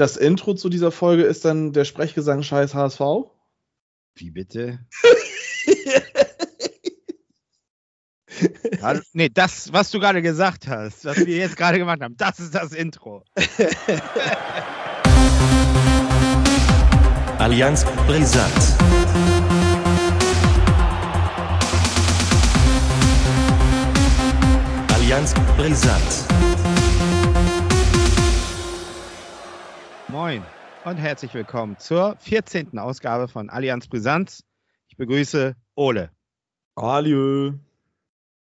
Das Intro zu dieser Folge ist dann der Sprechgesang Scheiß HSV. Wie bitte? nee, das, was du gerade gesagt hast, was wir jetzt gerade gemacht haben, das ist das Intro. Allianz Brisant. Allianz Brisant. Moin und herzlich willkommen zur 14. Ausgabe von Allianz Brisanz. Ich begrüße Ole. Hallo.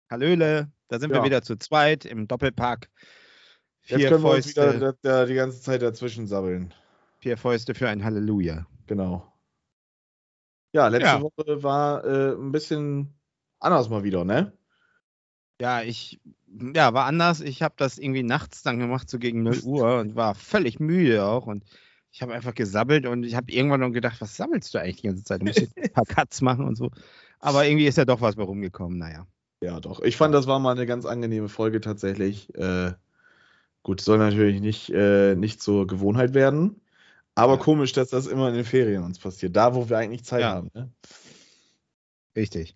Hallöle, da sind Ja. wir wieder zu zweit im Doppelpack. Jetzt Vier können wir uns Fäuste, wieder da, da die ganze Zeit dazwischen sabbeln. vier Fäuste für ein Halleluja. Genau. Ja, letzte Ja. Woche war äh, ein bisschen anders mal wieder, ne? Ja, ich ja, war anders. Ich habe das irgendwie nachts dann gemacht, so gegen 0 Uhr und war völlig müde auch. Und ich habe einfach gesabbelt und ich habe irgendwann noch gedacht, was sammelst du eigentlich die ganze Zeit? Du musst ein paar Cuts machen und so. Aber irgendwie ist ja doch was bei rumgekommen, naja. Ja, doch. Ich fand, das war mal eine ganz angenehme Folge tatsächlich. Äh, gut, soll natürlich nicht, äh, nicht zur Gewohnheit werden. Aber Ja. komisch, dass das immer in den Ferien uns passiert. Da, wo wir eigentlich Zeit Ja. haben. Ne? Richtig.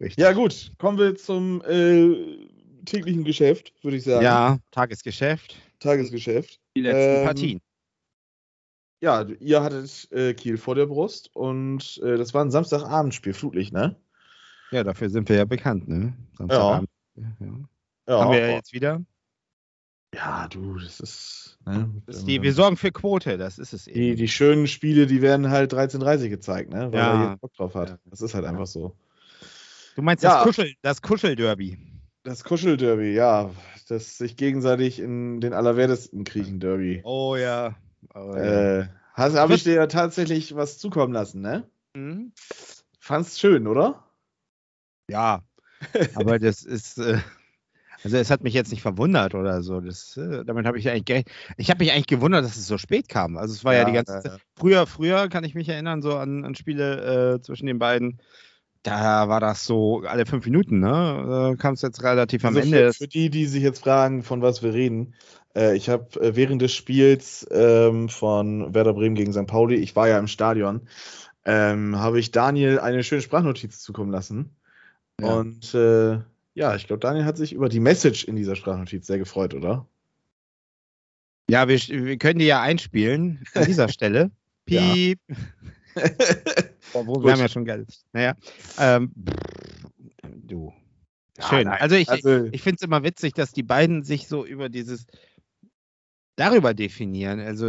Richtig. Ja, gut. Kommen wir zum äh, täglichen Geschäft, würde ich sagen. Ja, Tagesgeschäft. Tagesgeschäft. Die letzten Ähm, Partien. Ja, ihr hattet äh, Kiel vor der Brust und äh, das war ein Samstagabendspiel, Flutlicht, ne? Ja, dafür sind wir ja bekannt, ne? Samstagabend. Ja. Ja, Haben wir ja jetzt wieder. ja du, das ist. Ne? Das ist die, wir sorgen für Quote, das ist es eben. die, die schönen Spiele, die werden halt 13.30 gezeigt, ne? Weil Ja. da jeder Bock drauf hat. Ja. Das ist halt einfach so. du meinst Ja. das, Kuschel, das Kuschelderby. Das Kuschelderby, ja. Das sich gegenseitig in den Allerwertesten kriechen Derby. Oh ja. Oh, ja. Äh, Habe ich dir ja tatsächlich was zukommen lassen, ne? Mhm. Fand's schön, oder? Ja, aber das ist, äh, also es hat mich jetzt nicht verwundert oder so. Das, äh, damit habe ich eigentlich, ge- ich habe mich eigentlich gewundert, dass es so spät kam. Also es war ja, die ganze ja, Zeit. ja. Früher, früher kann ich mich erinnern, so an, an Spiele äh, zwischen den beiden. Da war das so alle fünf Minuten, ne? Äh, kam es jetzt relativ am Also Ende. Für, für die, die sich jetzt fragen, von was wir reden, äh, ich habe äh, während des Spiels ähm, von Werder Bremen gegen St. Pauli, ich war ja im Stadion, ähm, habe ich Daniel eine schöne Sprachnotiz zukommen lassen. Ja. Und äh, ja, ich glaube, Daniel hat sich über die Message in dieser Sprachnotiz sehr gefreut, oder? Ja, wir, wir können die ja einspielen an dieser Stelle. Ja. Obwohl, wir haben ja schon Geld. Naja. Ähm, du. Schön. nein, also ich, also- ich finde es immer witzig, dass die beiden sich so über dieses darüber definieren. Also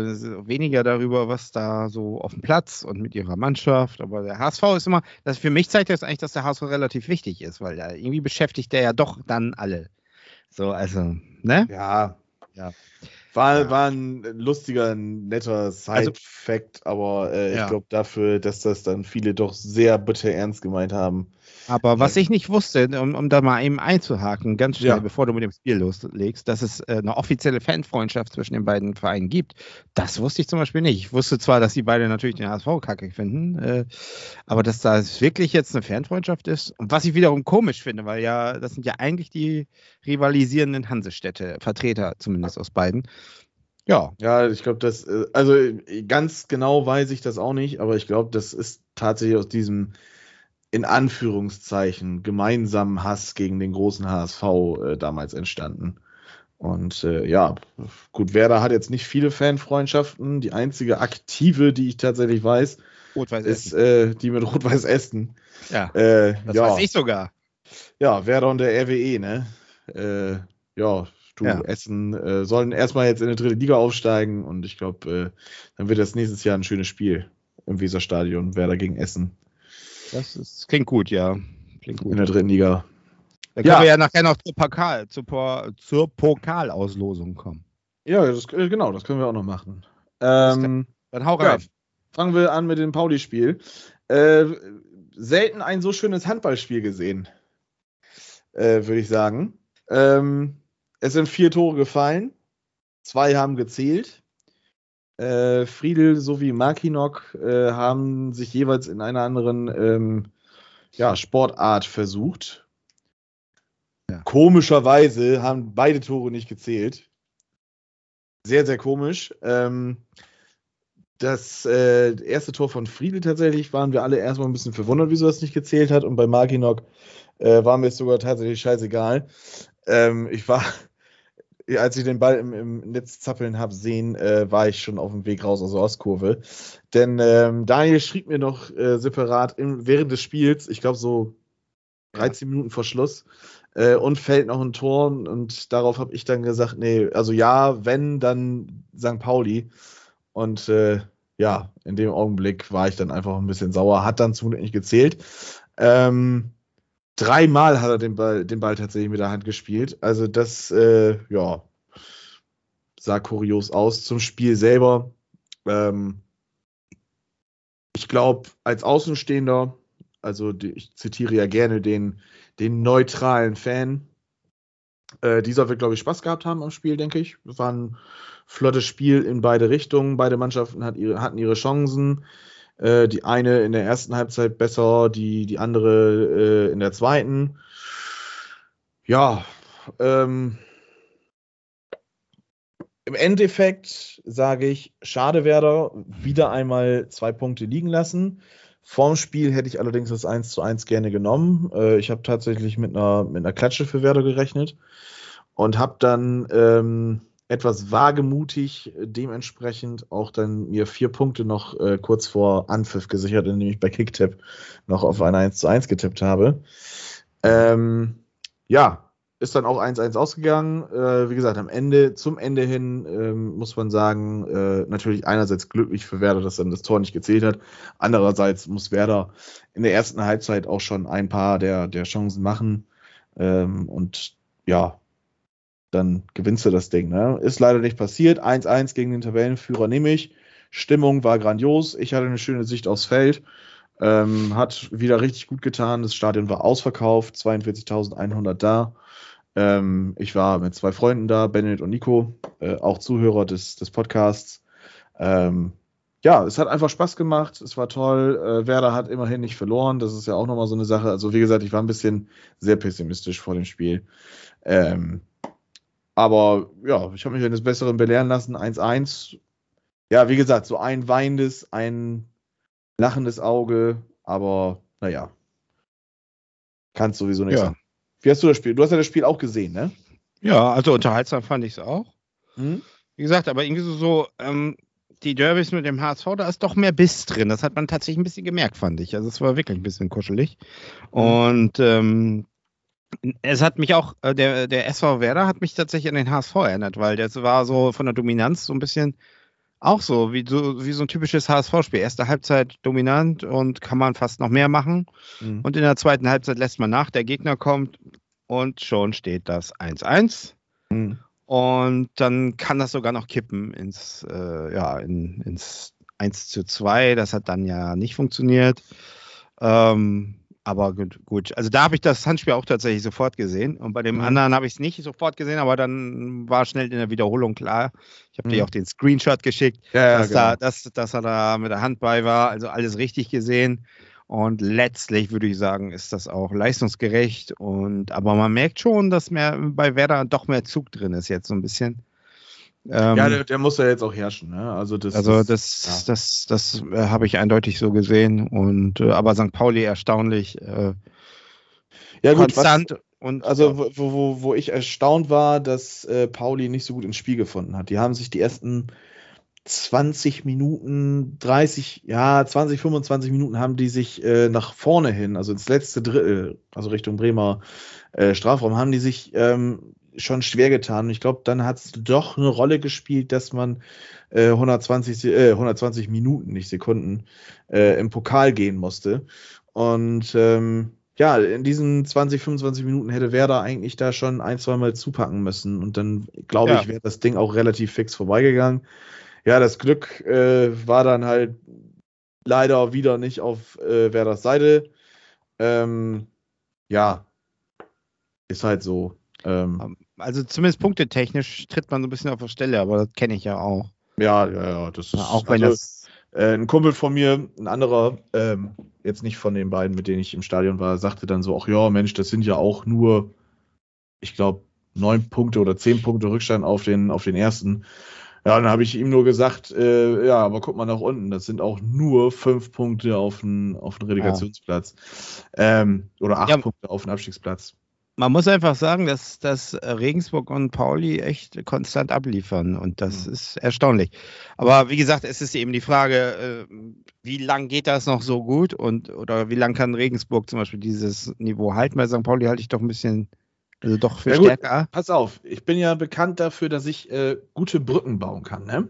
weniger darüber, was da so auf dem Platz und mit ihrer Mannschaft. Aber der HSV ist immer, das für mich zeigt das eigentlich, dass der HSV relativ wichtig ist, weil da irgendwie beschäftigt der ja doch dann alle. So, also, ne? Ja. Ja. War, war ein lustiger, netter Side-Fact, aber äh, Ja. ich glaube dafür, dass das dann viele doch sehr bitter ernst gemeint haben. Aber was ich nicht wusste, um, um da mal eben einzuhaken, ganz schnell, Ja. bevor du mit dem Spiel loslegst, dass es äh, eine offizielle Fanfreundschaft zwischen den beiden Vereinen gibt, das wusste ich zum Beispiel nicht. Ich wusste zwar, dass die beide natürlich den HSV kacke finden, äh, aber dass da wirklich jetzt eine Fanfreundschaft ist. Und was ich wiederum komisch finde, weil ja, das sind ja eigentlich die rivalisierenden Hansestädte, Vertreter zumindest aus beiden. Ja, Ja, ich glaube, das, äh, also äh, ganz genau weiß ich das auch nicht, aber ich glaube, das ist tatsächlich aus diesem in Anführungszeichen gemeinsamen Hass gegen den großen HSV äh, damals entstanden. Und äh, ja, gut, Werder hat jetzt nicht viele Fanfreundschaften. Die einzige aktive, die ich tatsächlich weiß, ist äh, die mit Rot-Weiß Essen. Ja, Äh, das ja, weiß ich sogar. ja, Werder und der RWE, ne? Äh, ja, du, Ja. Essen äh, sollen erstmal jetzt in die dritte Liga aufsteigen und ich glaube, äh, dann wird das nächstes Jahr ein schönes Spiel im Weserstadion, Werder gegen Essen Das ist, klingt gut, ja. Klingt gut. in der dritten Liga. Da können Ja. wir ja nachher noch zur, Pokal, zur, zur Pokalauslosung kommen. Ja, das, äh, genau, das können wir auch noch machen. Ähm, Dann hau ja, rein. fangen wir an mit dem Pauli-Spiel. Äh, selten ein so schönes Handballspiel gesehen, äh, würde ich sagen. Ähm, es sind vier Tore gefallen, zwei haben gezählt. Äh, Friedel sowie Makinok äh, haben sich jeweils in einer anderen ähm, ja, Sportart versucht. Ja. Komischerweise haben beide Tore nicht gezählt. sehr, sehr komisch. Ähm, das äh, erste Tor von Friedel tatsächlich waren wir alle erstmal ein bisschen verwundert, wieso das nicht gezählt hat. Und bei Markinok äh, war mir es sogar tatsächlich scheißegal. Ähm, ich war, als ich den Ball im, im Netz zappeln habe sehen, äh, war ich schon auf dem Weg raus aus der Ostkurve. Denn ähm, Daniel schrieb mir noch äh, separat im, während des Spiels, ich glaube so 13 Minuten vor Schluss, äh, und fällt noch ein Tor. Und darauf habe ich dann gesagt, nee, also ja, wenn, dann St. Pauli. Und äh, ja, in dem Augenblick war ich dann einfach ein bisschen sauer, hat dann zum Glück nicht gezählt. Ähm, dreimal hat er den Ball, den Ball tatsächlich mit der Hand gespielt. Also das, äh, ja, sah kurios aus. Zum Spiel selber. Ähm, ich glaube, als Außenstehender, also die, ich zitiere ja gerne den, den neutralen Fan, äh, dieser wird, glaube ich, Spaß gehabt haben am Spiel, denke ich. War ein flottes Spiel in beide Richtungen. Beide Mannschaften hat ihre, hatten ihre Chancen. Äh, die eine in der ersten Halbzeit besser, die, die andere äh, in der zweiten. Ja, ähm, im Endeffekt sage ich, schade Werder, wieder einmal zwei Punkte liegen lassen. Vorm Spiel hätte ich allerdings das 1 zu 1 gerne genommen. Äh, ich habe tatsächlich mit einer, mit einer Klatsche für Werder gerechnet und habe dann ähm, etwas wagemutig dementsprechend auch dann mir vier Punkte noch äh, kurz vor Anpfiff gesichert, indem ich bei Kicktip noch auf ein 1 zu 1 getippt habe. Ähm, ja, ist dann auch 1-1 ausgegangen. Äh, wie gesagt, am Ende, zum Ende hin, ähm, muss man sagen, äh, natürlich einerseits glücklich für Werder, dass dann das Tor nicht gezählt hat. Andererseits muss Werder in der ersten Halbzeit auch schon ein paar der, der Chancen machen. Ähm, und ja, dann gewinnst du das Ding. Ne? Ist leider nicht passiert. 1-1 gegen den Tabellenführer nehme ich. Stimmung war grandios. Ich hatte eine schöne Sicht aufs Feld. Ähm, hat wieder richtig gut getan. Das Stadion war ausverkauft, 42.100 da. Ähm, ich war mit zwei Freunden da, Bennett und Nico, äh, auch Zuhörer des, des Podcasts. Ähm, ja, es hat einfach Spaß gemacht, es war toll. Äh, Werder hat immerhin nicht verloren, das ist ja auch nochmal so eine Sache. Also, wie gesagt, ich war ein bisschen sehr pessimistisch vor dem Spiel. Ähm, aber ja, ich habe mich eines Besseren belehren lassen. 1-1. Ja, wie gesagt, so ein weinendes, ein lachendes Auge, aber naja. Kann es sowieso nicht Ja. sein. Wie hast du das Spiel? Du hast ja das Spiel auch gesehen, ne? Ja, also unterhaltsam fand ich es auch. Hm? Wie gesagt, aber irgendwie so, so ähm, die Derbys mit dem HSV, da ist doch mehr Biss drin. Das hat man tatsächlich ein bisschen gemerkt, fand ich. Also es war wirklich ein bisschen kuschelig. Und ähm, es hat mich auch, äh, der, der SV Werder hat mich tatsächlich an den HSV erinnert, weil das war so von der Dominanz so ein bisschen auch so, wie so, wie so ein typisches HSV-Spiel. Erste Halbzeit dominant und kann man fast noch mehr machen. Mhm. Und in der zweiten Halbzeit lässt man nach, der Gegner kommt und schon steht das 1-1. Mhm. Und dann kann das sogar noch kippen ins, äh, ja, in, ins 1 zu 2. Das hat dann ja nicht funktioniert. Ähm, aber gut, gut. Also da habe ich das Handspiel auch tatsächlich sofort gesehen. Und bei dem Mhm. anderen habe ich es nicht sofort gesehen, aber dann war schnell in der Wiederholung klar. Ich habe Mhm. dir auch den Screenshot geschickt, Ja, dass, genau. da, dass, dass er da mit der Hand bei war. Also alles richtig gesehen. Und letztlich würde ich sagen, ist das auch leistungsgerecht. Und aber man merkt schon, dass mehr bei Werder doch mehr Zug drin ist jetzt so ein bisschen. Ähm, ja, der, der muss ja jetzt auch herrschen, ne? Also das, also das, das, das, das, äh, habe ich eindeutig so gesehen. Und äh, aber St. Pauli erstaunlich äh, ja, gut, was, konstant und Also wo, wo, wo ich erstaunt war, dass äh, Pauli nicht so gut ins Spiel gefunden hat. Die haben sich die ersten 20 Minuten, 30, ja, 20, 25 Minuten haben die sich äh, nach vorne hin, also ins letzte Drittel, also Richtung Bremer äh, Strafraum, haben die sich ähm, schon schwer getan. Und ich glaube, dann hat es doch eine Rolle gespielt, dass man äh, 120, Se- äh, 120 Minuten, nicht Sekunden, äh, im Pokal gehen musste. Und ähm, ja, in diesen 20, 25 Minuten hätte Werder eigentlich da schon ein, zwei Mal zupacken müssen. Und dann, glaube Ja. ich, wäre das Ding auch relativ fix vorbeigegangen. Ja, das Glück äh, war dann halt leider wieder nicht auf äh, Werders Seite. Ähm, ja, ist halt so. Ähm, also zumindest punktetechnisch tritt man so ein bisschen auf der Stelle, aber das kenne ich ja auch. ja, ja, ja, das ist Ja, auch wenn also, das Äh, ein Kumpel von mir, ein anderer, ähm, jetzt nicht von den beiden, mit denen ich im Stadion war, sagte dann so, ach ja, Mensch, das sind ja auch nur, ich glaube, neun Punkte oder zehn Punkte Rückstand auf den, auf den ersten. Ja, dann habe ich ihm nur gesagt, äh, ja, aber guck mal nach unten, das sind auch nur fünf Punkte auf den, auf den Relegationsplatz. Ähm, oder acht Ja. Punkte auf den Abstiegsplatz. Man muss einfach sagen, dass, dass Regensburg und Pauli echt konstant abliefern und das Mhm. ist erstaunlich. Aber wie gesagt, es ist eben die Frage, äh, wie lang geht das noch so gut und oder wie lang kann Regensburg zum Beispiel dieses Niveau halten? Bei St. Pauli halte ich doch ein bisschen, also doch für Ja, gut. stärker. Pass auf, ich bin ja bekannt dafür, dass ich äh, gute Brücken bauen kann, ne?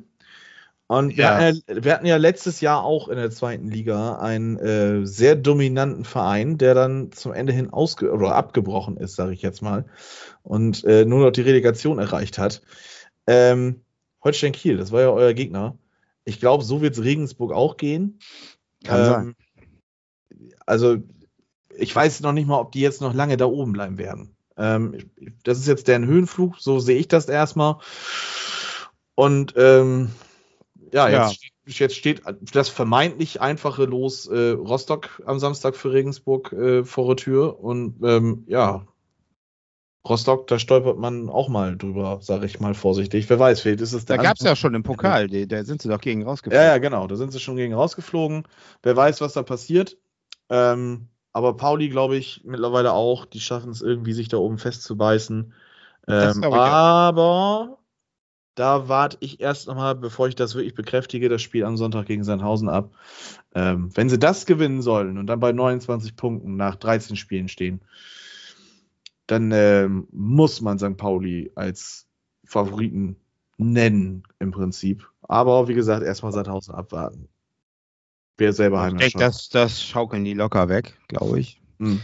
Und wir, Ja. hatten ja, wir hatten ja letztes Jahr auch in der zweiten Liga einen äh, sehr dominanten Verein, der dann zum Ende hin ausge oder abgebrochen ist, sage ich jetzt mal, und äh, nur noch die Relegation erreicht hat. Ähm, Holstein Kiel, das war ja euer Gegner. Ich glaube, so wird es Regensburg auch gehen. Kann sein. Also, ich weiß noch nicht mal, ob die jetzt noch lange da oben bleiben werden. Ähm, das ist jetzt deren Höhenflug, so sehe ich das erstmal. Und ähm, ja, Ja. jetzt, steht- jetzt steht das vermeintlich einfache Los äh, Rostock am Samstag für Regensburg äh, vor der Tür. Und ähm, ja, Rostock, da stolpert man auch mal drüber, sage ich mal vorsichtig. Wer weiß, vielleicht ist es Da der gab es ja schon im Pokal, die, da sind sie doch gegen ja, rausgefallen. ja, genau. Da sind sie schon gegen rausgeflogen. Wer weiß, was da passiert. Ähm, aber Pauli, glaube ich, mittlerweile auch. Die schaffen es irgendwie, sich da oben festzubeißen. Ähm, aber da warte ich erst nochmal, bevor ich das wirklich bekräftige, das Spiel am Sonntag gegen Sandhausen ab. Ähm, wenn sie das gewinnen sollen und dann bei 29 Punkten nach 13 Spielen stehen, dann ähm, muss man St. Pauli als Favoriten nennen, im Prinzip. Aber wie gesagt, erstmal Sandhausen abwarten. Wer selber Ich denke, das, das schaukeln die locker weg, glaube ich. Hm.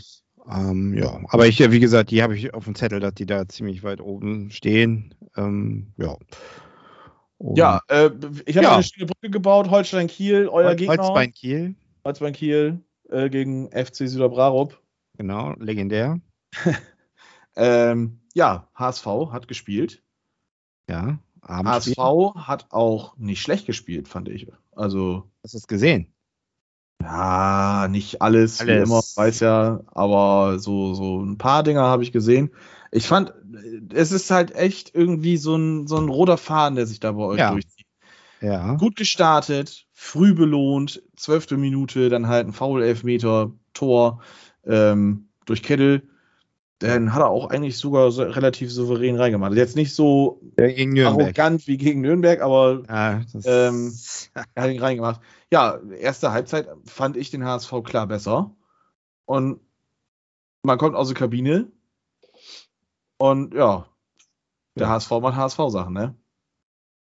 Ähm, ja, aber ich, wie gesagt, die habe ich auf dem Zettel, dass die da ziemlich weit oben stehen. Ähm, ja. Und Ja, äh, ich habe Ja. eine schöne Brücke gebaut. Holstein Kiel, euer Hol- Gegner. Holzbein Kiel, Holzbein Kiel äh, gegen FC Süderbrarup. genau, legendär. Ähm, ja, HSV hat gespielt. Ja, Abendspiel. HSV hat auch nicht schlecht gespielt, fand ich. Also, Hast du es gesehen? Ja, nicht alles, wie Alles. immer, weiß ja, aber so, so ein paar Dinger habe ich gesehen. Ich fand, es ist halt echt irgendwie so ein, so ein roter Faden, der sich da bei euch Ja. durchzieht. Ja. Gut gestartet, früh belohnt, zwölfte Minute, dann halt ein Foul-Elfmeter, Tor ähm, durch Kittel. Dann hat er auch eigentlich sogar so relativ souverän reingemacht. Jetzt nicht so Nürnberg. arrogant wie gegen Nürnberg, aber Ja, Ähm, er hat ihn reingemacht. Ja, erste Halbzeit fand ich den HSV klar besser. Und man kommt aus der Kabine und ja, der Ja. HSV macht HSV-Sachen, ne?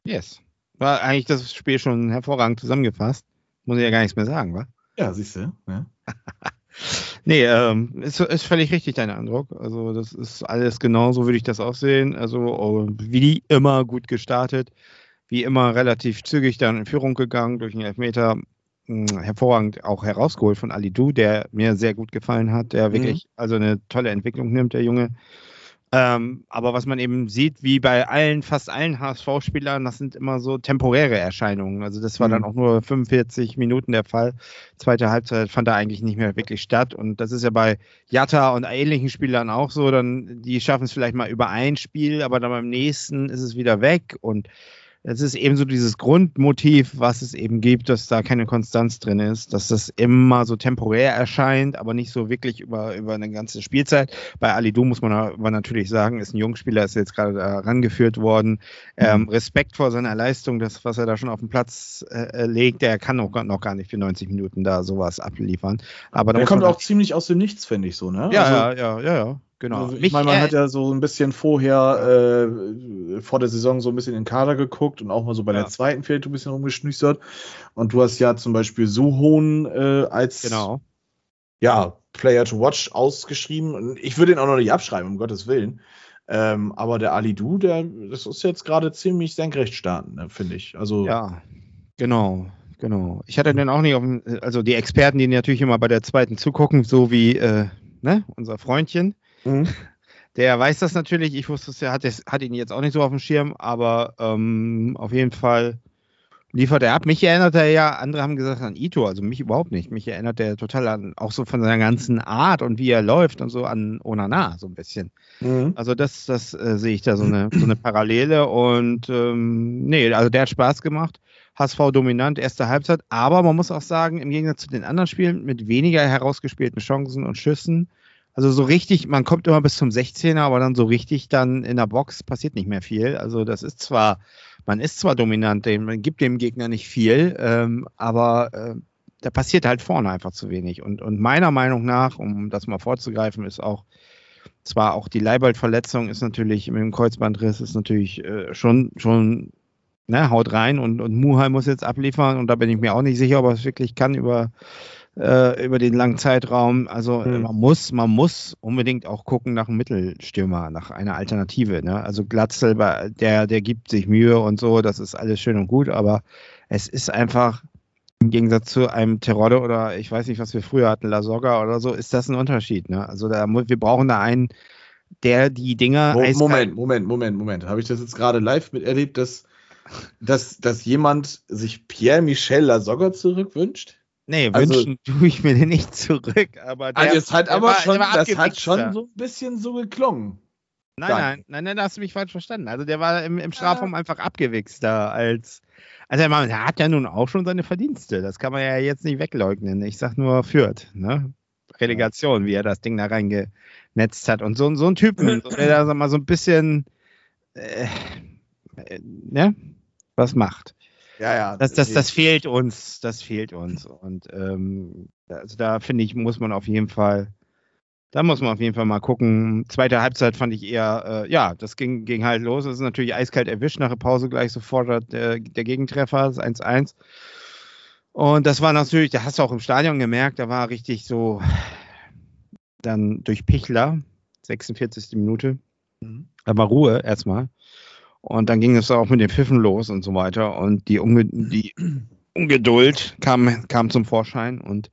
yes. War eigentlich das Spiel schon hervorragend zusammengefasst. Muss ich ja gar nichts mehr sagen, wa? Ja, siehst du. Ne? Nee, ähm, ist, ist völlig richtig dein Eindruck. Also das ist alles genau so würde ich das auch sehen. Also äh, wie immer gut gestartet, wie immer relativ zügig dann in Führung gegangen durch einen Elfmeter. Mh, hervorragend auch herausgeholt von Ali Du, der mir sehr gut gefallen hat, der wirklich also eine tolle Entwicklung nimmt, der Junge. Ähm, aber was man eben sieht, wie bei allen, fast allen HSV-Spielern, das sind immer so temporäre Erscheinungen. Also das war dann Mhm. auch nur 45 Minuten der Fall. Zweite Halbzeit fand da eigentlich nicht mehr wirklich statt. Und das ist ja bei Jatta und ähnlichen Spielern auch so. Dann, die schaffen es vielleicht mal über ein Spiel, aber dann beim nächsten ist es wieder weg. Und es ist eben so dieses Grundmotiv, was es eben gibt, dass da keine Konstanz drin ist, dass das immer so temporär erscheint, aber nicht so wirklich über, über eine ganze Spielzeit. Bei Ali Du muss man aber natürlich sagen, ist ein Jungspieler, ist jetzt gerade da rangeführt worden. Ähm, Respekt vor seiner Leistung, das, was er da schon auf den Platz äh, legt, der kann noch, noch gar nicht für 90 Minuten da sowas abliefern. Aber Der kommt auch ziemlich aus dem Nichts, finde ich so, ne? Ja, Also, ja, ja, ja, ja, genau. Also ich meine, man äh, hat ja so ein bisschen vorher, äh, vor der Saison so ein bisschen in den Kader geguckt und auch mal so bei Ja. der zweiten vielleicht ein bisschen rumgeschnüstert. Und du hast ja zum Beispiel Suhon äh, als genau. ja, Player to Watch ausgeschrieben. Und ich würde ihn auch noch nicht abschreiben, um Gottes Willen. Ähm, aber der Ali Du, der, das ist jetzt gerade ziemlich senkrecht starten, ne, finde ich. Also, Ja, genau, genau. Ich hatte den auch nicht auf dem, also die Experten, die natürlich immer bei der zweiten zugucken, so wie äh, ne, unser Freundchen, Mhm. der weiß das natürlich. Ich wusste es ja, hat, hat ihn jetzt auch nicht so auf dem Schirm, aber ähm, auf jeden Fall liefert er ab. Mich erinnert er ja, andere haben gesagt an Ito, also mich überhaupt nicht. Mich erinnert er total an, auch so von seiner ganzen Art und wie er läuft und so an Onana, so ein bisschen. Mhm. Also das, das äh, sehe ich da so eine, so eine Parallele und ähm, nee, also der hat Spaß gemacht. HSV dominant, erste Halbzeit, aber man muss auch sagen, im Gegensatz zu den anderen Spielen mit weniger herausgespielten Chancen und Schüssen, also so richtig, man kommt immer bis zum 16er, aber dann so richtig dann in der Box passiert nicht mehr viel. Also das ist zwar, man ist zwar dominant, man gibt dem Gegner nicht viel, ähm, aber äh, da passiert halt vorne einfach zu wenig. Und, und meiner Meinung nach, um das mal vorzugreifen, ist auch, zwar auch die Leibold-Verletzung ist natürlich mit dem Kreuzbandriss ist natürlich äh, schon, schon, ne, haut rein und, und Muhai muss jetzt abliefern und da bin ich mir auch nicht sicher, ob er es wirklich kann über äh, über den langen Zeitraum. Also mhm. man muss, man muss unbedingt auch gucken nach einem Mittelstürmer, nach einer Alternative. Ne? Also Glatzel, der, der gibt sich Mühe und so, das ist alles schön und gut, aber es ist einfach im Gegensatz zu einem Terodde oder ich weiß nicht, was wir früher hatten, La Soga oder so, ist das ein Unterschied. Ne? Also da, wir brauchen da einen, der die Dinger. Moment, Moment, Moment, Moment. Habe ich das jetzt gerade live miterlebt, dass, dass, dass jemand sich Pierre Michel La Soga zurückwünscht? Nee, also, wünschen tue ich mir den nicht zurück. Aber der, also das hat aber war, schon, das hat schon so ein bisschen so geklungen. Nein, nein, nein, nein, da hast du mich falsch verstanden. Also der war im, im Strafraum ja. einfach abgewichster als. Also er hat ja nun auch schon seine Verdienste. Das kann man ja jetzt nicht wegleugnen. Ich sag nur Fürth, ne? Relegation, wie er das Ding da reingenetzt hat. Und so, so ein Typen, der da mal so ein bisschen äh, äh, ne? was macht. Ja, ja. Das, das, das fehlt uns, das fehlt uns. Und ähm, also da finde ich, muss man auf jeden Fall, da muss man auf jeden Fall mal gucken. Zweite Halbzeit fand ich eher, äh, ja, das ging, ging halt los. Es ist natürlich eiskalt erwischt, nach der Pause gleich sofort der, der Gegentreffer, das 1-1. Und das war natürlich, da hast du auch im Stadion gemerkt, da war richtig so dann durch Pichler, 46. Minute. Mhm. Da war Ruhe erstmal. Und dann ging es auch mit den Pfiffen los und so weiter. Und die, Unge die Ungeduld kam, kam zum Vorschein. Und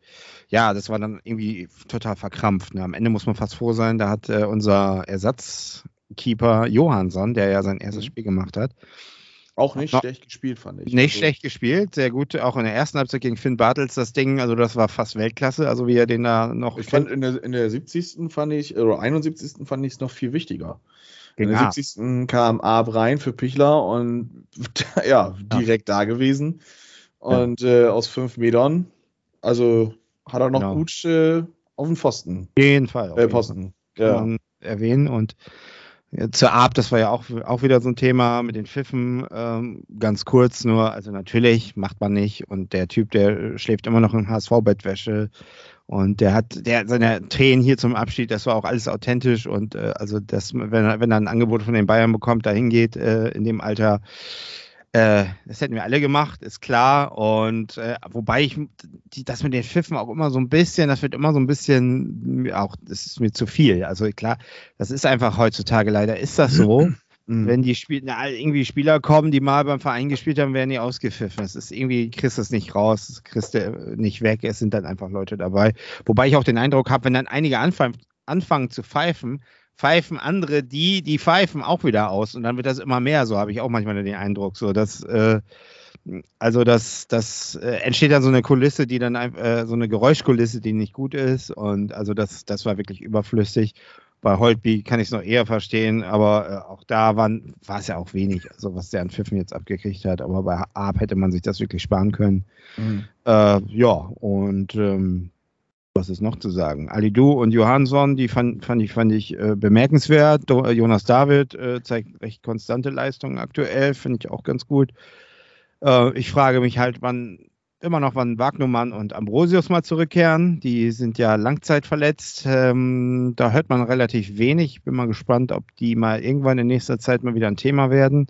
ja, das war dann irgendwie total verkrampft. Ne? Am Ende muss man fast froh sein, da hat äh, unser Ersatzkeeper Johansson, der ja sein erstes mhm. Spiel gemacht hat, auch nicht noch, schlecht gespielt, fand ich. Nicht also, schlecht gespielt, sehr gut. Auch in der ersten Halbzeit gegen Finn Bartels das Ding, also das war fast Weltklasse, also wie er den da noch. Ich fand in der, in der 70. fand ich, oder 71. fand ich es noch viel wichtiger. In der 70. kam Ab rein für Pichler und ja, direkt ja. da gewesen. Und ja. äh, aus fünf Metern, also hat er noch genau. gut äh, auf den Pfosten. Auf jeden Fall. Auf äh, Posten. Kann ja. erwähnen. Und zur Ab, das war ja auch, auch wieder so ein Thema mit den Pfiffen. Ähm, ganz kurz nur, also natürlich macht man nicht. Und der Typ, der schläft immer noch in HSV-Bettwäsche. Und der hat, der seine Tränen hier zum Abschied, das war auch alles authentisch und äh, also das, wenn er, wenn er ein Angebot von den Bayern bekommt, dahin geht äh, in dem Alter, äh, das hätten wir alle gemacht, ist klar. Und äh, wobei ich die, das mit den Schiffen auch immer so ein bisschen, das wird immer so ein bisschen, auch das ist mir zu viel. Also klar, das ist einfach heutzutage leider ist das so. Mhm. Wenn die Spiel na, irgendwie Spieler kommen, die mal beim Verein gespielt haben, werden die ausgepfiffen. Das ist irgendwie, kriegst du es nicht raus, kriegst du nicht weg. Es sind dann einfach Leute dabei. Wobei ich auch den Eindruck habe, wenn dann einige anfangen, anfangen zu pfeifen, pfeifen andere die, die pfeifen auch wieder aus. Und dann wird das immer mehr. So habe ich auch manchmal den Eindruck. So, dass, äh, also das, das äh, entsteht dann so eine Kulisse, die dann äh, so eine Geräuschkulisse, die nicht gut ist. Und also das, das war wirklich überflüssig. Bei Holtby kann ich es noch eher verstehen, aber äh, auch da war es ja auch wenig, also was der an Pfiffen jetzt abgekriegt hat. Aber bei Arp hätte man sich das wirklich sparen können. Mhm. Äh, ja, und ähm, was ist noch zu sagen? Alidu und Johansson, die fand, fand ich, fand ich äh, bemerkenswert. Do, Jonas David äh, zeigt recht konstante Leistungen aktuell, finde ich auch ganz gut. Äh, ich frage mich halt, wann immer noch, wann Wagnumann und Ambrosius mal zurückkehren. Die sind ja langzeitverletzt. Ähm, da hört man relativ wenig. Bin mal gespannt, ob die mal irgendwann in nächster Zeit mal wieder ein Thema werden.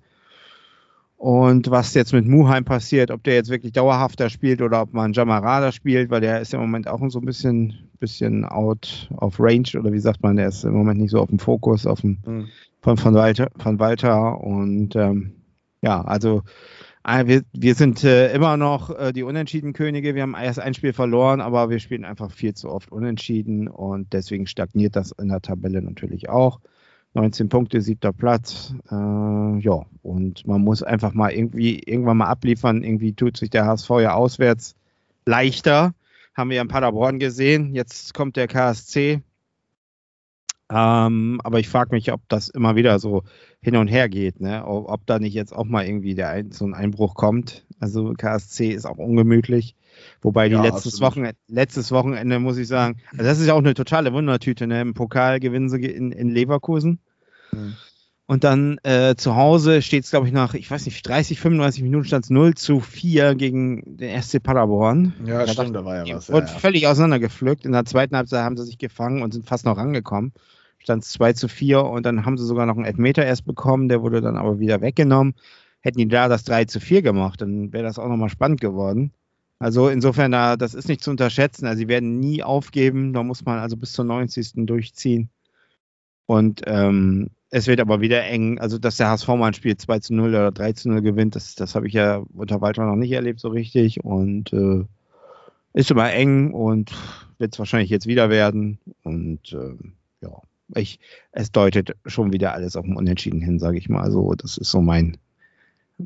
Und was jetzt mit Muheim passiert, ob der jetzt wirklich dauerhafter spielt oder ob man Jamarada spielt, weil der ist ja im Moment auch so ein bisschen, bisschen out of range oder wie sagt man, der ist im Moment nicht so auf dem Fokus auf dem, mhm. von, von, Walter, von Walter. Und ähm, ja, also Ah, wir, wir sind äh, immer noch äh, die Unentschieden-Könige. Wir haben erst ein Spiel verloren, aber wir spielen einfach viel zu oft unentschieden und deswegen stagniert das in der Tabelle natürlich auch. 19 Punkte, siebter Platz. Äh, ja, und man muss einfach mal irgendwie irgendwann mal abliefern. Irgendwie tut sich der HSV ja auswärts leichter. Haben wir ja in Paderborn gesehen. Jetzt kommt der KSC. Ähm, aber ich frage mich, ob das immer wieder so hin und her geht, ne? ob, ob da nicht jetzt auch mal irgendwie der so ein Einbruch kommt. Also KSC ist auch ungemütlich. Wobei die Ja, letztes. Wochenende, letztes Wochenende, muss ich sagen, also das ist ja auch eine totale Wundertüte. Ne? Im Pokal gewinnen sie in, in Leverkusen. Mhm. Und dann äh, zu Hause steht es, glaube ich, nach, ich weiß nicht, 30, 35 Minuten stand es 0 zu 4 gegen den SC Paderborn. Ja, Da stimmt, da war ja was. Ja, und ja. völlig auseinandergepflückt. In der zweiten Halbzeit haben sie sich gefangen und sind fast noch rangekommen. Stand es 2 zu 4 und dann haben sie sogar noch einen Elfmeter erst bekommen, der wurde dann aber wieder weggenommen. Hätten die da das 3 zu 4 gemacht, dann wäre das auch nochmal spannend geworden. Also insofern, da, das ist nicht zu unterschätzen. Also sie werden nie aufgeben, da muss man also bis zur 90. durchziehen. Und ähm, es wird aber wieder eng. Also, dass der HSV mal ein Spiel 2 zu 0 oder 3 zu 0 gewinnt, das, das habe ich ja unter Walter noch nicht erlebt so richtig. Und äh, ist immer eng und wird es wahrscheinlich jetzt wieder werden. Und ähm, ja, ich, es deutet schon wieder alles auf dem Unentschieden hin, sage ich mal. Also, das ist so mein,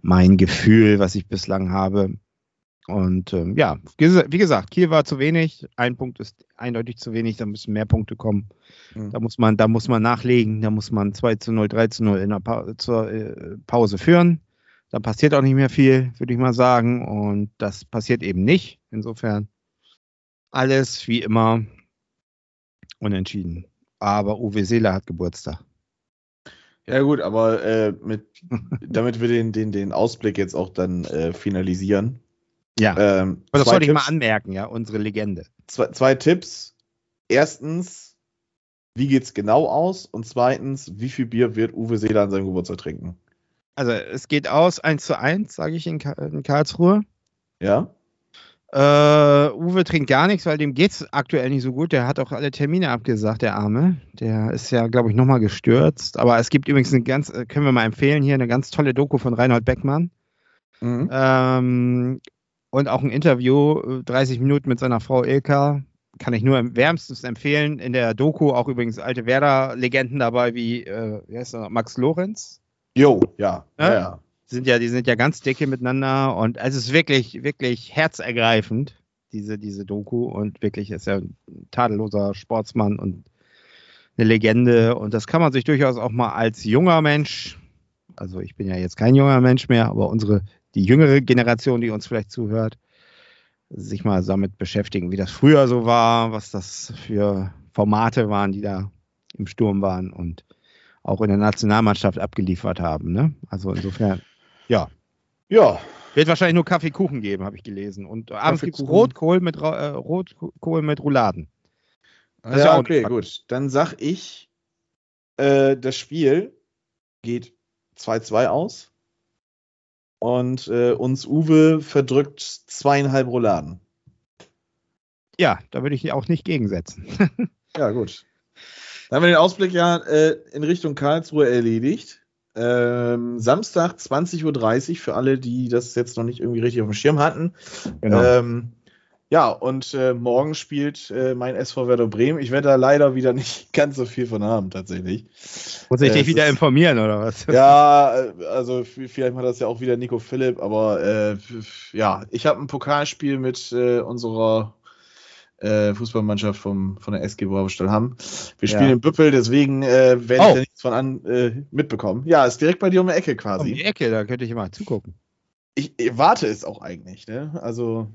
mein Gefühl, was ich bislang habe. Und ähm, ja, wie gesagt, Kiel war zu wenig. Ein Punkt ist eindeutig zu wenig, da müssen mehr Punkte kommen. Mhm. Da muss man, da muss man nachlegen, da muss man 2 zu 0, 3 zu 0 in der pa zur äh, Pause führen. Da passiert auch nicht mehr viel, würde ich mal sagen. Und das passiert eben nicht. Insofern alles wie immer unentschieden. Aber Uwe Seeler hat Geburtstag. Ja, gut, aber äh, mit, damit wir den, den, den Ausblick jetzt auch dann äh, finalisieren. Ja, Ähm, aber das wollte ich mal anmerken, ja, unsere Legende. zwei, zwei Tipps. Erstens, wie geht's genau aus? Und zweitens, wie viel Bier wird Uwe Seeler an seinem Geburtstag trinken? Also es geht aus 1 zu 1, sage ich in, in Karlsruhe. Ja? Äh, Uwe trinkt gar nichts, weil dem geht's aktuell nicht so gut. Der hat auch alle Termine abgesagt, der Arme. Der ist ja, glaube ich, nochmal gestürzt. Aber es gibt übrigens eine ganz, äh, können wir mal empfehlen, hier eine ganz tolle Doku von Reinhold Beckmann. Mhm. Ähm, und auch ein Interview, äh, 30 Minuten mit seiner Frau Ilka. Kann ich nur wärmstens empfehlen. In der Doku auch übrigens alte Werder-Legenden dabei, wie, äh, wie heißt er, noch? Max Lorenz. Jo, ja. Ja? ja, ja. sind ja, die sind ja ganz dicke miteinander und es ist wirklich, wirklich herzergreifend, diese, diese Doku und wirklich ist er ein tadelloser Sportsmann und eine Legende und das kann man sich durchaus auch mal als junger Mensch, also ich bin ja jetzt kein junger Mensch mehr, aber unsere, die jüngere Generation, die uns vielleicht zuhört, sich mal damit beschäftigen, wie das früher so war, was das für Formate waren, die da im Sturm waren und auch in der Nationalmannschaft abgeliefert haben. Ne? Also insofern, ja. Ja, Wird wahrscheinlich nur Kaffeekuchen geben, habe ich gelesen. Und abends gibt es. Rotkohl mit, äh, Rotkohl mit Rouladen. Das ist ja okay, gut. Dann sag ich, äh, das Spiel geht 2-2 aus. Und äh, uns Uwe verdrückt zweieinhalb Rouladen. Ja, da würde ich auch nicht gegensetzen. Ja, gut. Dann haben wir den Ausblick ja äh, in Richtung Karlsruhe erledigt. Ähm, Samstag 20.30 Uhr für alle, die das jetzt noch nicht irgendwie richtig auf dem Schirm hatten. Genau. Ähm, ja, und äh, morgen spielt äh, mein SV Werder Bremen. Ich werde da leider wieder nicht ganz so viel von haben, tatsächlich. Muss ich äh, dich wieder ist- informieren, oder was? Ja, äh, also vielleicht macht das ja auch wieder Nico Philipp, aber äh, ja, ich habe ein Pokalspiel mit äh, unserer äh, Fußballmannschaft vom, von der SG Hamm. Wir spielen Ja. in Büppel, deswegen äh, werde Oh. ich da nichts von an äh, mitbekommen. Ja, ist direkt bei dir um die Ecke Um quasi. die Ecke, da könnte ich mal zugucken. Ich, ich warte es auch eigentlich, ne? Also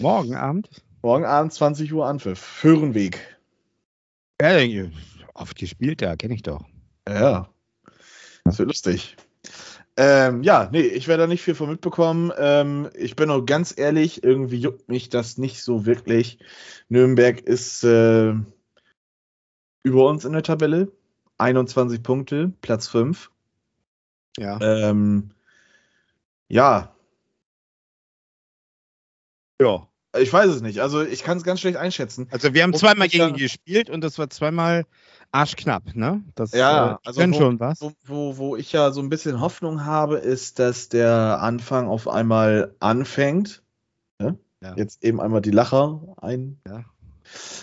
Morgen Abend? morgen Abend 20 Uhr Anpfiff. Föhrenweg. Ja, oft gespielt, da kenne ich doch. Ja. Das wird lustig. Ähm, ja, nee, ich werde da nicht viel von mitbekommen. Ähm, ich bin auch ganz ehrlich, irgendwie juckt mich das nicht so wirklich. Nürnberg ist äh, über uns in der Tabelle. 21 Punkte, Platz 5. Ja. Ähm, ja, ja. ich weiß es nicht. Also ich kann es ganz schlecht einschätzen. Also wir haben zweimal gegen die gespielt und das war zweimal arschknapp, ne? Das Ja, äh, also wo- schon was. Wo, wo, wo ich ja so ein bisschen Hoffnung habe, ist, dass der Anfang auf einmal anfängt. Ne? Ja. Jetzt eben einmal die Lacher ein, Ja.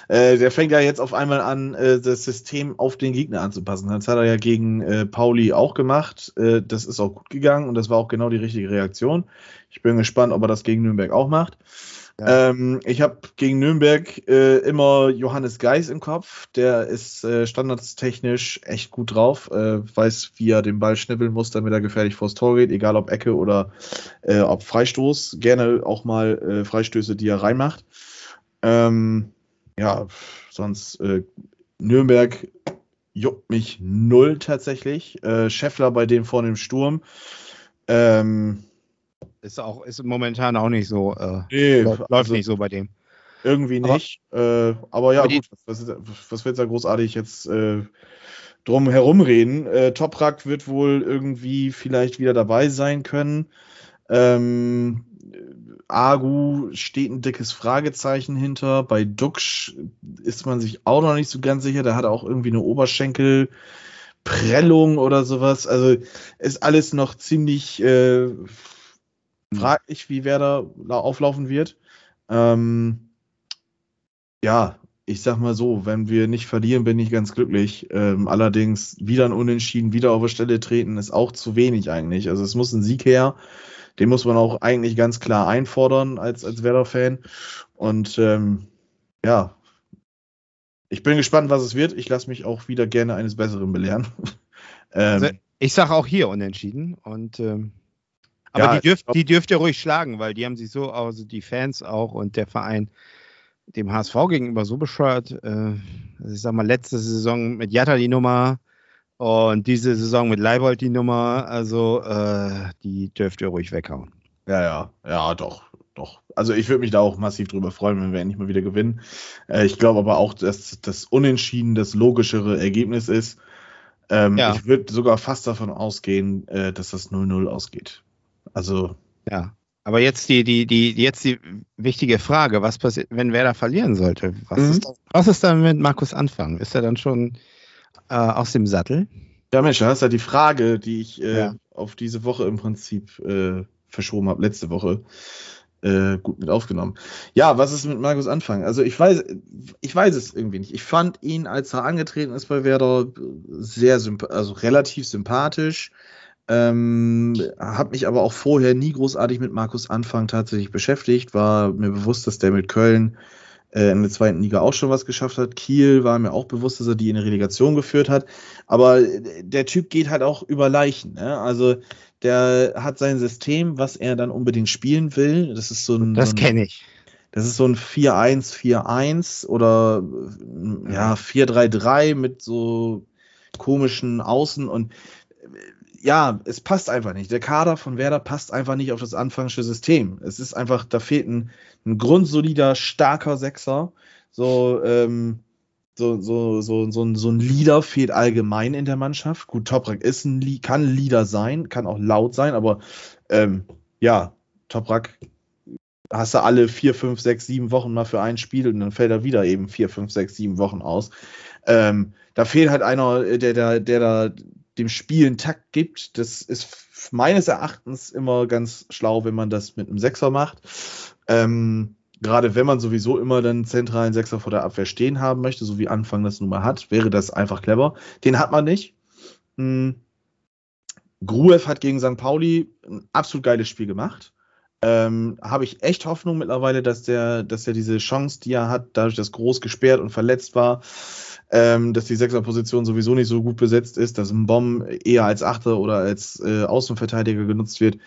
Äh, der fängt ja jetzt auf einmal an, äh, das System auf den Gegner anzupassen. Das hat er ja gegen äh, Pauli auch gemacht. Äh, das ist auch gut gegangen und das war auch genau die richtige Reaktion. Ich bin gespannt, ob er das gegen Nürnberg auch macht. Ja. Ähm, ich habe gegen Nürnberg äh, immer Johannes Geis im Kopf. Der ist standardstechnisch echt gut drauf, weiß, wie er den Ball schnippeln muss, damit er gefährlich vors Tor geht, egal ob Ecke oder ob Freistoß. Gerne auch mal Freistöße, die er reinmacht. Ähm, ja, sonst äh, Nürnberg juckt mich null tatsächlich. Äh, Scheffler bei dem vorne im Sturm. Ähm, ist auch ist momentan auch nicht so. Äh, nee, läuft, also nicht so bei dem. Irgendwie aber, nicht. Äh, aber ja, aber gut, was, was wird da großartig jetzt äh, drum herum reden? Äh, Toprak wird wohl irgendwie vielleicht wieder dabei sein können. Ähm, Agu steht ein dickes Fragezeichen hinter. Bei Duxch ist man sich auch noch nicht so ganz sicher. Da hat er auch irgendwie eine Oberschenkelprellung oder sowas. Also ist alles noch ziemlich äh, fraglich, wie wer da auflaufen wird. Ähm, ja, ich sag mal so, wenn wir nicht verlieren, bin ich ganz glücklich. Ähm, allerdings wieder ein Unentschieden, wieder auf der Stelle treten, ist auch zu wenig eigentlich. Also es muss ein Sieg her. Den muss man auch eigentlich ganz klar einfordern als, als Werder-Fan. Und ähm, ja, ich bin gespannt, was es wird. Ich lasse mich auch wieder gerne eines Besseren belehren. ähm, also ich sage auch hier unentschieden. Und ähm, aber ja, die, dürft, glaub, die dürft ihr ruhig schlagen, weil die haben sich so, also die Fans auch und der Verein dem HSV gegenüber so bescheuert. Äh, ich sag mal, letzte Saison mit Jatta die Nummer, und diese Saison mit Leibold die Nummer, also äh, die dürft ihr ruhig weghauen. Ja, ja, ja, doch, doch. Also ich würde mich da auch massiv drüber freuen, wenn wir endlich mal wieder gewinnen. Äh, ich glaube aber auch, dass das Unentschieden das logischere Ergebnis ist. Ähm, ja. Ich würde sogar fast davon ausgehen, äh, dass das 0-0 ausgeht. Also. Ja. Aber jetzt die, die, die, jetzt die wichtige Frage, was passiert, wenn Werder verlieren sollte? Was, mhm. ist, was ist dann mit Markus Anfang? Ist er dann schon äh, aus dem Sattel. Ja, Mensch, das ist ja die Frage, die ich äh, ja. auf diese Woche im Prinzip äh, verschoben habe, letzte Woche. Äh, gut mit aufgenommen. Ja, was ist mit Markus Anfang? Also ich weiß, ich weiß es irgendwie nicht. Ich fand ihn, als er angetreten ist bei Werder, sehr also relativ sympathisch. Ähm, habe mich aber auch vorher nie großartig mit Markus Anfang tatsächlich beschäftigt. War mir bewusst, dass der mit Köln äh, in der zweiten Liga auch schon was geschafft hat. Kiel war mir auch bewusst, dass er die in der Relegation geführt hat. Aber äh, der Typ geht halt auch über Leichen. Ne? Also der hat sein System, was er dann unbedingt spielen will. Das ist so ein. Das kenne ich. Das ist so ein 4-1-4-1 oder ja, 4-3-3 mit so komischen Außen und ja, es passt einfach nicht. Der Kader von Werder passt einfach nicht auf das anfängliche System. Es ist einfach, da fehlt ein, ein grundsolider, starker Sechser. So, ähm, so, so, so, so, ein, so ein Leader fehlt allgemein in der Mannschaft. Gut, Toprak ist ein, kann ein Leader sein, kann auch laut sein, aber ähm, ja, Toprak hast du alle vier, fünf, sechs, sieben Wochen mal für ein Spiel und dann fällt er wieder eben vier, fünf, sechs, sieben Wochen aus. Ähm, da fehlt halt einer, der, der, der da dem Spiel einen Takt gibt. Das ist meines Erachtens immer ganz schlau, wenn man das mit einem Sechser macht. Ähm, Gerade wenn man sowieso immer den zentralen Sechser vor der Abwehr stehen haben möchte, so wie Anfang das nun mal hat, wäre das einfach clever. Den hat man nicht. Mhm. Gruev hat gegen St. Pauli ein absolut geiles Spiel gemacht. Ähm, Habe ich echt Hoffnung mittlerweile, dass der, dass er diese Chance, die er hat, dadurch, dass Groß gesperrt und verletzt war, ähm, dass die Sechserposition sowieso nicht so gut besetzt ist, dass ein Bomb eher als Achter oder als äh, Außenverteidiger genutzt wird.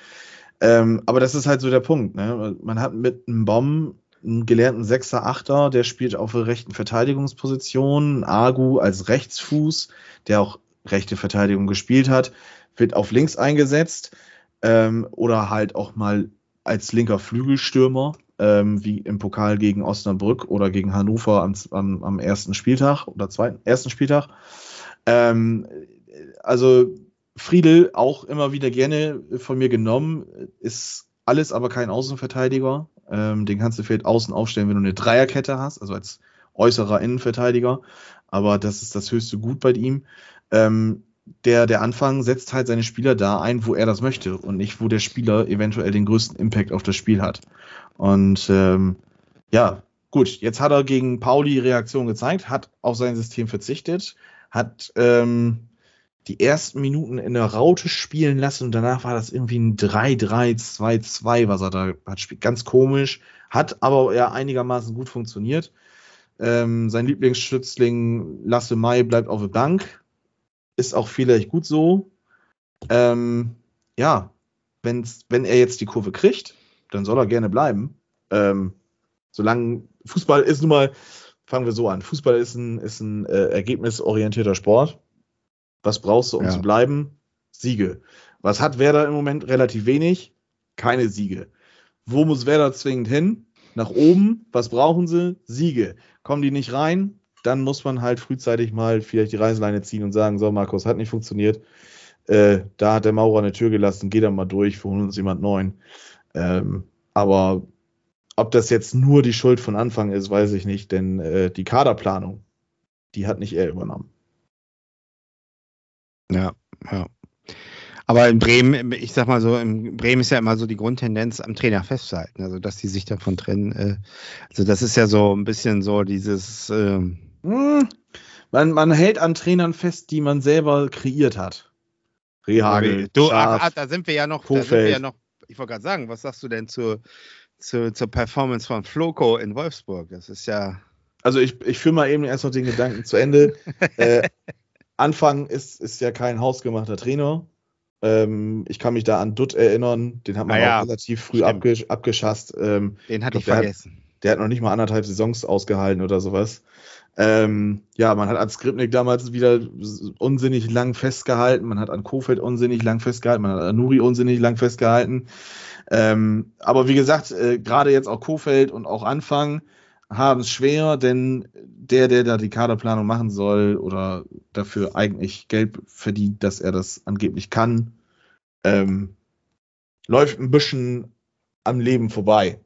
Ähm, aber das ist halt so der Punkt. Ne? Man hat mit einem Bomb einen gelernten Sechser, Achter, der spielt auf der rechten Verteidigungsposition. Agu als Rechtsfuß, der auch rechte Verteidigung gespielt hat, wird auf links eingesetzt. Ähm, oder halt auch mal als linker Flügelstürmer ähm, wie im Pokal gegen Osnabrück oder gegen Hannover am, am, am ersten Spieltag oder zweiten, ersten Spieltag. Ähm, also Friedel auch immer wieder gerne von mir genommen, ist alles aber kein Außenverteidiger. Ähm, den kannst du vielleicht außen aufstellen, wenn du eine Dreierkette hast, also als äußerer Innenverteidiger. Aber das ist das höchste Gut bei ihm. Ähm, der, der Anfang setzt halt seine Spieler da ein, wo er das möchte und nicht, wo der Spieler eventuell den größten Impact auf das Spiel hat. Und ähm, ja, gut, jetzt hat er gegen Pauli Reaktion gezeigt, hat auf sein System verzichtet, hat ähm, die ersten Minuten in der Raute spielen lassen und danach war das irgendwie ein 3-3-2-2, was er da hat spielt. Ganz komisch, hat aber ja einigermaßen gut funktioniert. Ähm, sein Lieblingsschützling Lasse Mai bleibt auf der Bank. Ist auch vielleicht gut so. Ähm, ja, wenn's, wenn er jetzt die Kurve kriegt, dann soll er gerne bleiben. Ähm, solange Fußball ist nun mal, fangen wir so an. Fußball ist ein, ist ein äh, ergebnisorientierter Sport. Was brauchst du, um Ja. zu bleiben? Siege. Was hat Werder im Moment? Relativ wenig. Keine Siege. Wo muss Werder zwingend hin? Nach oben. Was brauchen sie? Siege. Kommen die nicht rein? Dann muss man halt frühzeitig mal vielleicht die Reißleine ziehen und sagen, so Markus, hat nicht funktioniert. Äh, da hat der Maurer eine Tür gelassen, geh da mal durch, wir holen uns jemand neuen. Ähm, aber ob das jetzt nur die Schuld von Anfang ist, weiß ich nicht, denn äh, die Kaderplanung, die hat nicht er übernommen. Ja, ja. Aber in Bremen, ich sag mal so, in Bremen ist ja immer so die Grundtendenz am Trainer festzuhalten, also dass die sich davon trennen. Äh, also das ist ja so ein bisschen so dieses, ähm, Hm, man, man hält an Trainern fest, die man selber kreiert hat. Rehagel, du, Schaaf, ach, ach, da sind wir ja noch, da sind wir ja noch, ich wollte gerade sagen, was sagst du denn zur, zur, zur Performance von Floco in Wolfsburg? Das ist ja, Also ich, ich führe mal eben erst noch den Gedanken zu Ende. äh, Anfang ist, ist ja kein hausgemachter Trainer. Ähm, ich kann mich da an Dutt erinnern, den hat man Ah ja, auch relativ früh abgesch abgeschasst. Ähm, den hatte ich der hat- vergessen. der hat noch nicht mal anderthalb Saisons ausgehalten oder sowas. Ähm, ja, man hat an Skripnik damals wieder unsinnig lang festgehalten, man hat an Kofeld unsinnig lang festgehalten, man hat an Nuri unsinnig lang festgehalten. Ähm, aber wie gesagt, äh, gerade jetzt auch Kofeld und auch Anfang haben es schwer, denn der, der da die Kaderplanung machen soll oder dafür eigentlich Geld verdient, dass er das angeblich kann, ähm, läuft ein bisschen am Leben vorbei.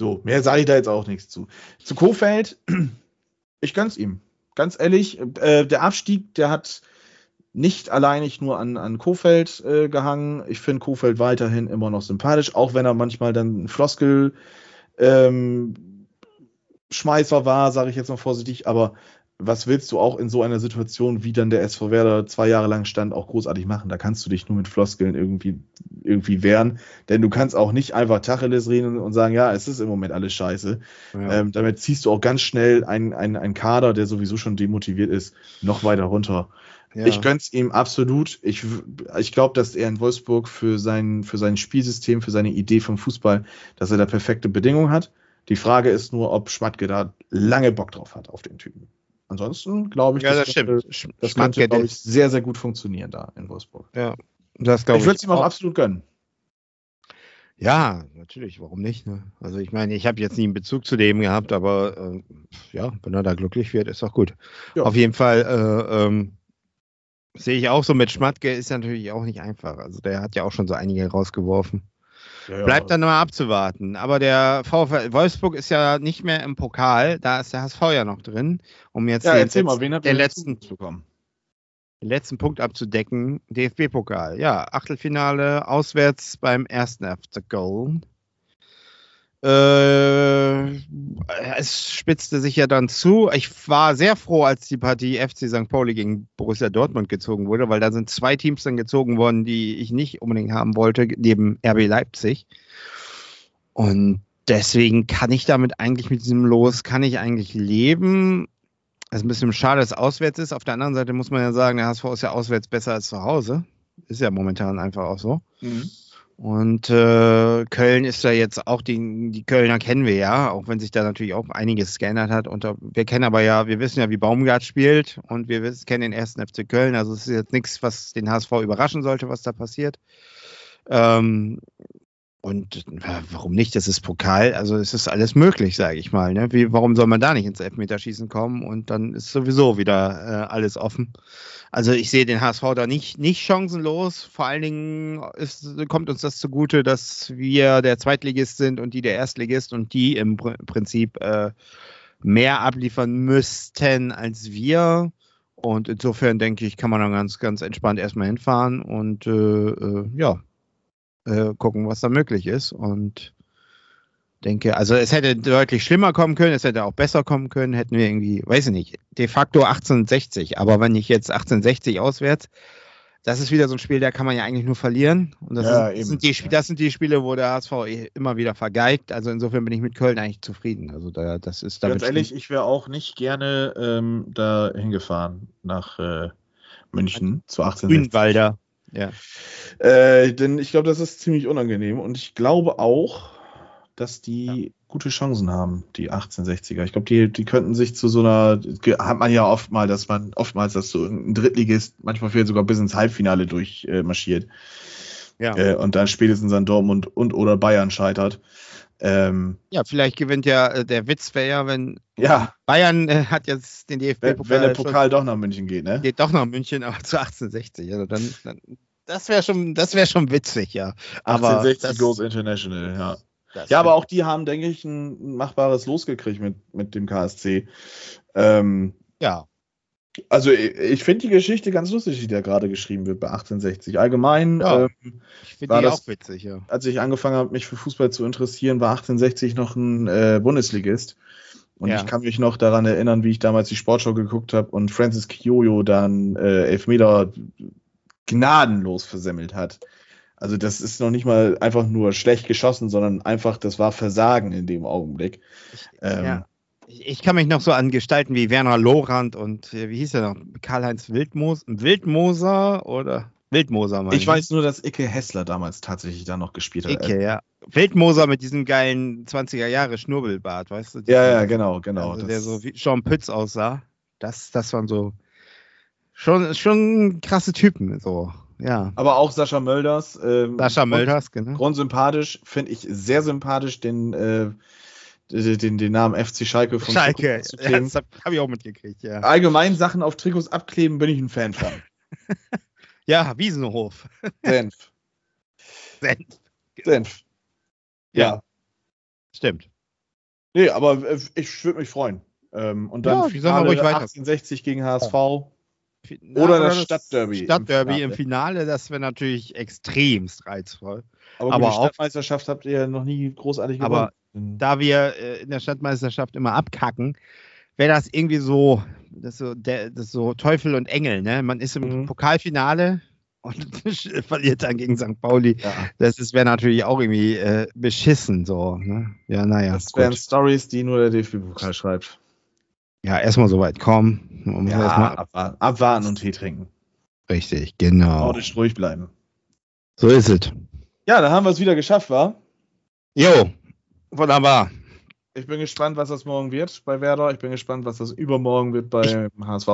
So, mehr sage ich da jetzt auch nichts zu. Zu Kofeld, ich gönn's ihm. Ganz ehrlich, äh, der Abstieg, der hat nicht alleinig nur an, an Kofeld äh, gehangen. Ich finde Kofeld weiterhin immer noch sympathisch, auch wenn er manchmal dann ein Floskel ähm, Schmeißer war, sage ich jetzt mal vorsichtig, aber was willst du auch in so einer Situation, wie dann der SV Werder zwei Jahre lang stand, auch großartig machen? Da kannst du dich nur mit Floskeln irgendwie, irgendwie wehren, denn du kannst auch nicht einfach Tacheles reden und sagen, ja, es ist im Moment alles scheiße. Ja. Ähm, damit ziehst du auch ganz schnell einen, einen, einen Kader, der sowieso schon demotiviert ist, noch weiter runter. ja. Ich gönn's ihm absolut. Ich, ich glaube, dass er in Wolfsburg für sein, für sein Spielsystem, für seine Idee vom Fußball, dass er da perfekte Bedingungen hat. Die Frage ist nur, ob Schmatke da lange Bock drauf hat auf den Typen. Ansonsten glaube ich, ja, das könnte, stimmt. Das Schmatke, könnte, glaube ich, sehr, sehr gut funktionieren da in Wolfsburg. Ja, das glaube Ich ich. würde es ihm auch absolut gönnen. Ja, natürlich, warum nicht? Ne? Also ich meine, ich habe jetzt nie einen Bezug zu dem gehabt, aber äh, ja, wenn er da glücklich wird, ist doch gut. Ja. Auf jeden Fall äh, ähm, sehe ich auch so mit Schmatke ist natürlich auch nicht einfach. Also der hat ja auch schon so einige rausgeworfen. Ja. Bleibt dann mal abzuwarten. Aber der VfL Wolfsburg ist ja nicht mehr im Pokal, da ist der HSV ja noch drin, um jetzt Ja, den, mal, letzten, der ihr letzten, bekommen? den letzten Punkt abzudecken. DFB-Pokal, ja, Achtelfinale auswärts beim ersten FC Köln. Äh, es spitzte sich ja dann zu. Ich war sehr froh, als die Partie FC St. Pauli gegen Borussia Dortmund gezogen wurde, weil da sind zwei Teams dann gezogen worden, die ich nicht unbedingt haben wollte, neben RB Leipzig. Und deswegen kann ich damit eigentlich mit diesem Los, kann ich eigentlich leben. Es ist ein bisschen schade, dass es auswärts ist. Auf der anderen Seite muss man ja sagen, der HSV ist ja auswärts besser als zu Hause. Ist ja momentan einfach auch so. Mhm. Und äh, Köln ist da jetzt auch, die, die Kölner kennen wir ja, auch wenn sich da natürlich auch einiges geändert hat. Und da, wir kennen aber ja, wir wissen ja, wie Baumgart spielt und wir wissen, kennen den ersten FC Köln. Also es ist jetzt nichts, was den HSV überraschen sollte, was da passiert. Ähm, und äh, warum nicht? Das ist Pokal, also es ist alles möglich, sage ich mal. Ne? Wie, warum soll man da nicht ins Elfmeterschießen kommen? Und dann ist sowieso wieder äh, alles offen. Also ich sehe den HSV da nicht, nicht chancenlos. Vor allen Dingen ist, kommt uns das zugute, dass wir der Zweitligist sind und die der Erstligist und die im Pr Prinzip äh, mehr abliefern müssten als wir. Und insofern denke ich, kann man dann ganz, ganz entspannt erstmal hinfahren und äh, äh, ja, äh, gucken, was da möglich ist. Und denke, also es hätte deutlich schlimmer kommen können, es hätte auch besser kommen können, hätten wir irgendwie, weiß ich nicht, de facto 1860. Aber wenn ich jetzt 1860 auswärts, das ist wieder so ein Spiel, da kann man ja eigentlich nur verlieren. Und das, Ja, ist, sind die, das sind die Spiele, wo der HSV eh immer wieder vergeigt. Also insofern bin ich mit Köln eigentlich zufrieden. Also da, das ist Ganz ehrlich, ich wäre auch nicht gerne ähm, da hingefahren nach äh, München zu 1860. Grünwalder. Ja. Äh, denn ich glaube, das ist ziemlich unangenehm und ich glaube auch, dass die gute Chancen haben, die 1860er. Ich glaube, die, die könnten sich zu so einer, hat man ja oft mal, dass man oftmals, dass so ein Drittligist manchmal vielleicht sogar bis ins Halbfinale durchmarschiert äh. Ja. äh, und dann spätestens an Dortmund und oder Bayern scheitert. Ähm, ja, vielleicht gewinnt ja äh, der Witz wäre ja, wenn ja, Bayern äh, hat jetzt den DFB-Pokal wenn der Pokal doch nach München geht, ne? geht doch nach München, aber zu 1860. Also dann, dann das wäre schon, das wäre schon witzig, ja. Aber 1860 das- goes international, ja. Das Ja, aber auch die haben, denke ich, ein machbares Los gekriegt mit, mit dem KSC. Ähm, ja, also ich, ich finde die Geschichte ganz lustig, die da gerade geschrieben wird bei 1860. Allgemein, Ja. ähm, ich finde war die das- auch witzig, ja. als ich angefangen habe, mich für Fußball zu interessieren, war 1860 noch ein äh, Bundesligist. Und Ja. ich kann mich noch daran erinnern, wie ich damals die Sportschau geguckt habe und Francis Kioyo dann äh, Elfmeter gnadenlos versemmelt hat. Also das ist noch nicht mal einfach nur schlecht geschossen, sondern einfach, das war Versagen in dem Augenblick. Ähm, ja. Ich, ich kann mich noch so an Gestalten wie Werner Lorand und äh, wie hieß er noch? Karl-Heinz Wildmoos, Wildmoser oder Wildmoser, meine Ich weiß nur, dass Icke Hessler damals tatsächlich da noch gespielt hat. Icke, ja. Wildmoser mit diesem geilen 20er Jahre Schnurrbart, weißt du? Ja, ja, genau, genau. Also, der so wie Sean Pütz aussah. Das, das waren so schon, schon krasse Typen, so. Ja. aber auch Sascha Mölders. Ähm, Sascha Mölders, genau. Grundsympathisch, finde ich sehr sympathisch, den, äh, den, den Namen FC Schalke von Schalke, ja, das habe hab ich auch mitgekriegt, ja. Allgemein Sachen auf Trikots abkleben, bin ich ein Fan von. Ja, Wiesenhof. Senf. Senf. Senf. Ja. Stimmt. Nee, aber äh, ich würde mich freuen. Ähm, und dann Ja, wir ruhig weiter. 1860 gegen HSV. Na, Oder das Stadtderby im Stadtderby im Finale. Finale, das wäre natürlich extremst reizvoll. Aber, Aber die auch- Stadtmeisterschaft habt ihr ja noch nie großartig Aber gewonnen. Da wir äh, in der Stadtmeisterschaft immer abkacken, wäre das irgendwie so, das so, der, das so Teufel und Engel, ne? Man ist im Mhm. Pokalfinale und verliert dann gegen St. Pauli. ja, Das ist- wäre natürlich auch irgendwie äh, beschissen, so. Ne? Ja, naja. das wären. Stories, die nur der DFB-Pokal schreibt. Ja, erstmal so weit kommen. Ja, erstmal abwarten, abwarten und Tee trinken. richtig, genau. Nordisch ruhig bleiben. So ist es. Ja, dann haben wir es wieder geschafft, war. Jo, wunderbar. Ich bin gespannt, was das morgen wird bei Werder. Ich bin gespannt, was das übermorgen wird beim HSV.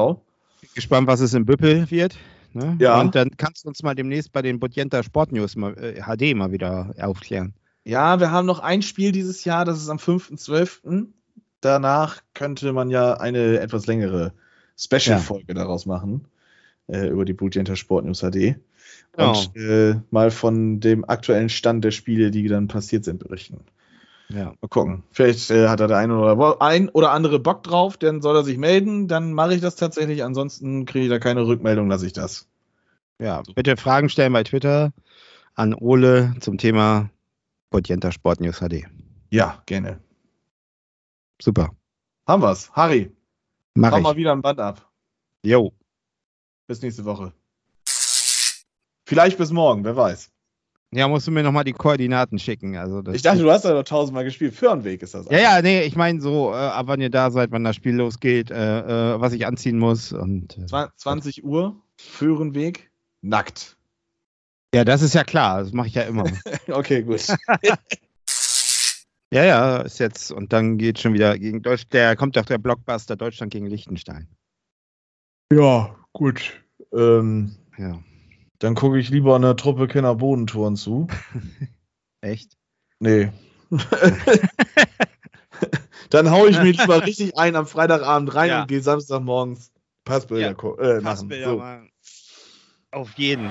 Gespannt, was es in Büppel wird. Ne? Ja. Und dann kannst du uns mal demnächst bei den Bodienta Sportnews mal, äh, HD mal wieder aufklären. Ja, wir haben noch ein Spiel dieses Jahr, das ist am 5.12. Danach könnte man ja eine etwas längere Special-Folge daraus machen. Äh, über die Blutjenter Sport News HD. Und äh, mal von dem aktuellen Stand der Spiele, die dann passiert sind, berichten. Ja. Mal gucken. Vielleicht äh, hat er der eine oder, ein oder andere Bock drauf, dann soll er sich melden. Dann mache ich das tatsächlich. Ansonsten kriege ich da keine Rückmeldung, lasse ich das. ja, bitte Fragen stellen bei Twitter an Ole zum Thema Bodienta Sportnews HD. Ja, gerne. Super. Haben wir's. Harry, Mach mal wieder ein Band ab. Jo. Bis nächste Woche. Vielleicht bis morgen, wer weiß. Ja, musst du mir nochmal die Koordinaten schicken. Also das Ich dachte, du hast ja noch tausendmal gespielt. Fürnweg ist das. Ja, ja, nee, ich meine so, äh, ab wann ihr da seid, wann das Spiel losgeht, äh, äh, was ich anziehen muss. Und, äh, Zwa- 20 Uhr, Föhrenweg, nackt. ja, das ist ja klar, das mache ich ja immer. Okay, gut. ja, ja, ist jetzt, und dann geht schon wieder gegen Deutsch, der kommt doch der Blockbuster Deutschland gegen Liechtenstein. ja, gut. Ähm, Ja, dann gucke ich lieber einer Truppe Kinder Bodentouren zu. echt? Nee. dann hau ich mir lieber richtig ein am Freitagabend rein Ja. und gehe Samstagmorgens Passbilder Ja, äh, machen. Passbilder So. mal. Auf jeden.